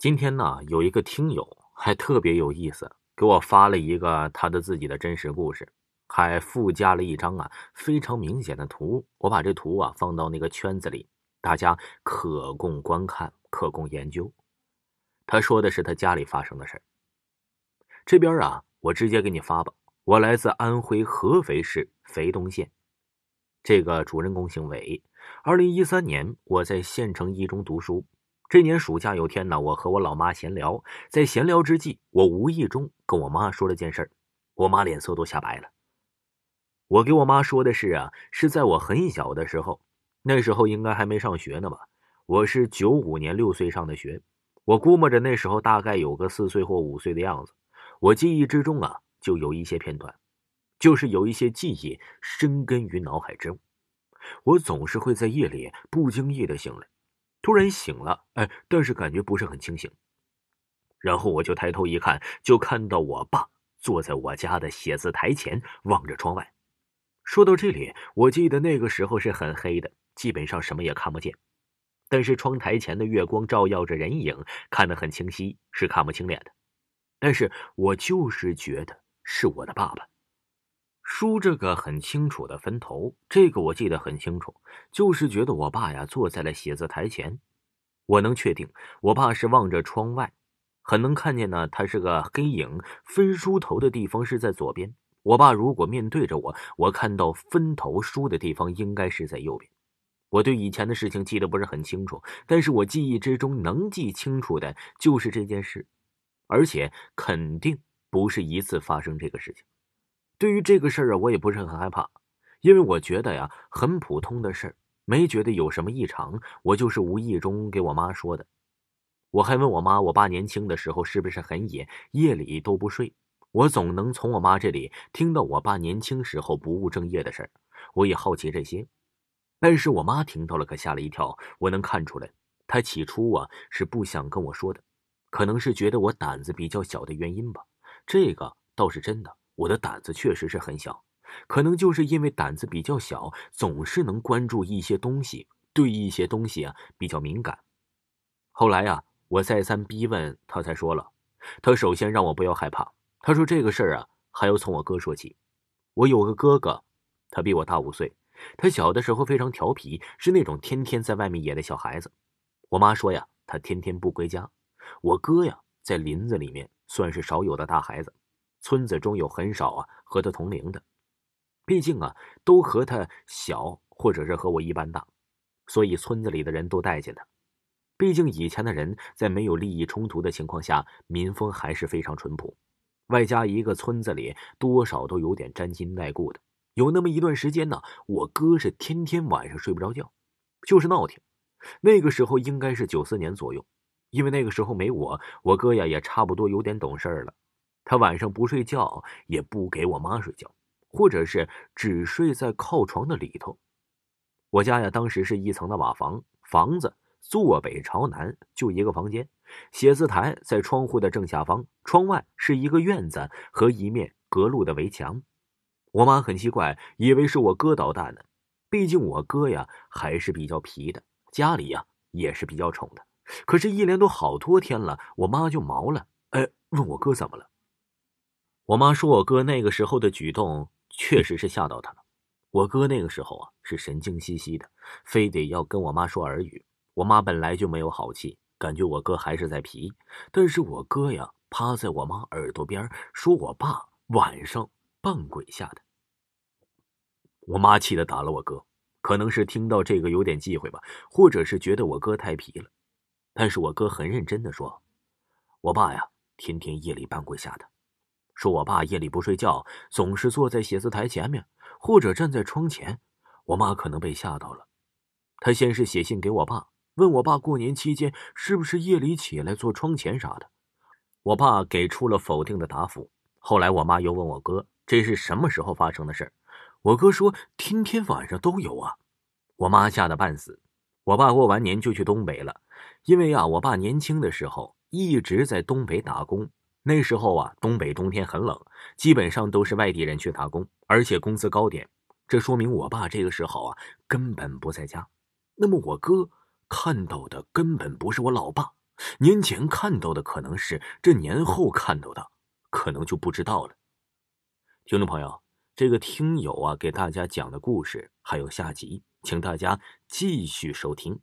今天呢，有一个听友还特别有意思，给我发了一个他的自己的真实故事，还附加了一张啊非常明显的图。我把这图啊放到那个圈子里，大家可供观看，可供研究。他说的是他家里发生的事这边啊，我直接给你发吧。我来自安徽合肥市肥东县，这个主人公姓韦。二零一三年，我在县城一中读书。这年暑假有天呢，我和我老妈闲聊，在闲聊之际，我无意中跟我妈说了件事我妈脸色都吓白了。我给我妈说的是啊，是在我很小的时候，那时候应该还没上学呢吧？我是九五年六岁上的学，我估摸着那时候大概有个四岁或五岁的样子。我记忆之中啊。就有一些片段，就是有一些记忆深根于脑海中。我总是会在夜里不经意的醒来，突然醒了，哎，但是感觉不是很清醒。然后我就抬头一看，就看到我爸坐在我家的写字台前，望着窗外。说到这里，我记得那个时候是很黑的，基本上什么也看不见。但是窗台前的月光照耀着人影，看得很清晰，是看不清脸的。但是我就是觉得。是我的爸爸，梳着个很清楚的分头，这个我记得很清楚，就是觉得我爸呀坐在了写字台前，我能确定我爸是望着窗外，很能看见呢，他是个黑影，分梳头的地方是在左边。我爸如果面对着我，我看到分头梳的地方应该是在右边。我对以前的事情记得不是很清楚，但是我记忆之中能记清楚的就是这件事，而且肯定。不是一次发生这个事情，对于这个事儿啊，我也不是很害怕，因为我觉得呀，很普通的事儿，没觉得有什么异常。我就是无意中给我妈说的。我还问我妈，我爸年轻的时候是不是很野，夜里都不睡？我总能从我妈这里听到我爸年轻时候不务正业的事儿。我也好奇这些，但是我妈听到了，可吓了一跳。我能看出来，她起初啊是不想跟我说的，可能是觉得我胆子比较小的原因吧。这个倒是真的，我的胆子确实是很小，可能就是因为胆子比较小，总是能关注一些东西，对一些东西啊比较敏感。后来呀，我再三逼问他，才说了。他首先让我不要害怕，他说这个事儿啊还要从我哥说起。我有个哥哥，他比我大五岁，他小的时候非常调皮，是那种天天在外面野的小孩子。我妈说呀，他天天不归家。我哥呀，在林子里面。算是少有的大孩子，村子中有很少啊和他同龄的，毕竟啊都和他小或者是和我一般大，所以村子里的人都待见他。毕竟以前的人在没有利益冲突的情况下，民风还是非常淳朴，外加一个村子里多少都有点沾亲带故的。有那么一段时间呢，我哥是天天晚上睡不着觉，就是闹挺。那个时候应该是九四年左右。因为那个时候没我，我哥呀也差不多有点懂事儿了。他晚上不睡觉，也不给我妈睡觉，或者是只睡在靠床的里头。我家呀当时是一层的瓦房，房子坐北朝南，就一个房间，写字台在窗户的正下方，窗外是一个院子和一面隔路的围墙。我妈很奇怪，以为是我哥捣蛋呢。毕竟我哥呀还是比较皮的，家里呀也是比较宠的。可是，一连都好多天了，我妈就毛了。哎，问我哥怎么了？我妈说，我哥那个时候的举动确实是吓到他了。我哥那个时候啊，是神经兮兮的，非得要跟我妈说耳语。我妈本来就没有好气，感觉我哥还是在皮。但是我哥呀，趴在我妈耳朵边说：“我爸晚上扮鬼吓的。”我妈气得打了我哥，可能是听到这个有点忌讳吧，或者是觉得我哥太皮了。但是我哥很认真的说：“我爸呀，天天夜里扮鬼吓的，说我爸夜里不睡觉，总是坐在写字台前面，或者站在窗前。我妈可能被吓到了，她先是写信给我爸，问我爸过年期间是不是夜里起来坐窗前啥的。我爸给出了否定的答复。后来我妈又问我哥，这是什么时候发生的事我哥说天天晚上都有啊。我妈吓得半死。我爸过完年就去东北了。”因为啊，我爸年轻的时候一直在东北打工。那时候啊东北冬天很冷基本上都是外地人去打工而且工资高点这说明我爸这个时候啊根本不在家。那么我哥看到的根本不是我老爸年前看到的可能是这年后看到的可能就不知道了。听众朋友这个听友啊给大家讲的故事还有下集请大家继续收听。